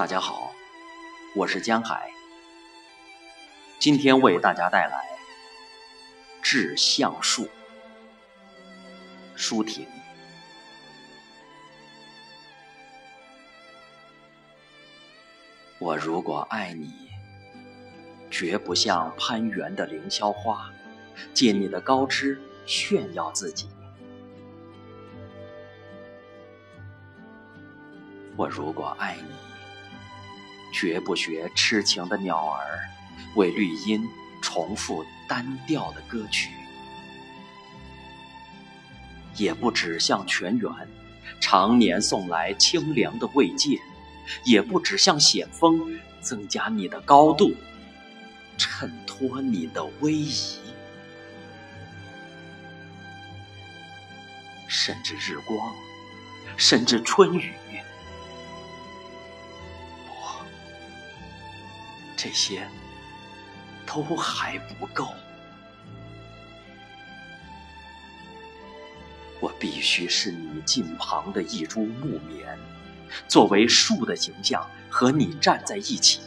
大家好，我是江海，今天为大家带来《致橡树》。舒婷，我如果爱你，绝不像攀援的凌霄花，借你的高枝炫耀自己。我如果爱你，绝不学痴情的鸟儿，为绿荫重复单调的歌曲。也不指向泉源常年送来清凉的慰藉，也不指向险峰增加你的高度，衬托你的威仪，甚至日光，甚至春雨，这些都还不够。我必须是你近旁的一株木棉，作为树的形象和你站在一起，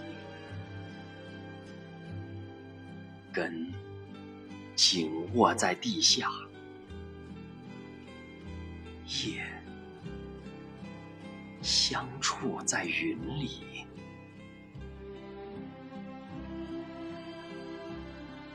根紧握在地下，叶相触在云里。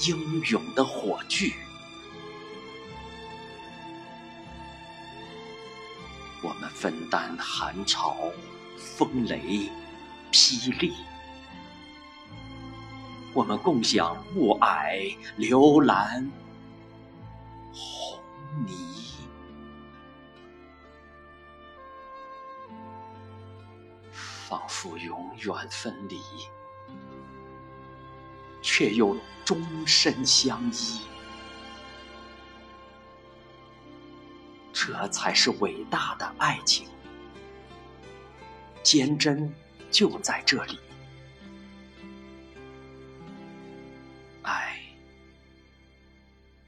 英勇的火炬。我们分担寒潮、风雷、霹雳；我们共享雾霭、流岚、红霓。仿佛永远分离，却又终身相依。这才是伟大的爱情，坚贞就在这里。爱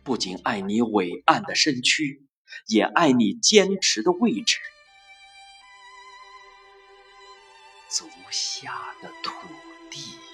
不仅爱你伟岸的身躯，也爱你坚持的位置，足下的土地。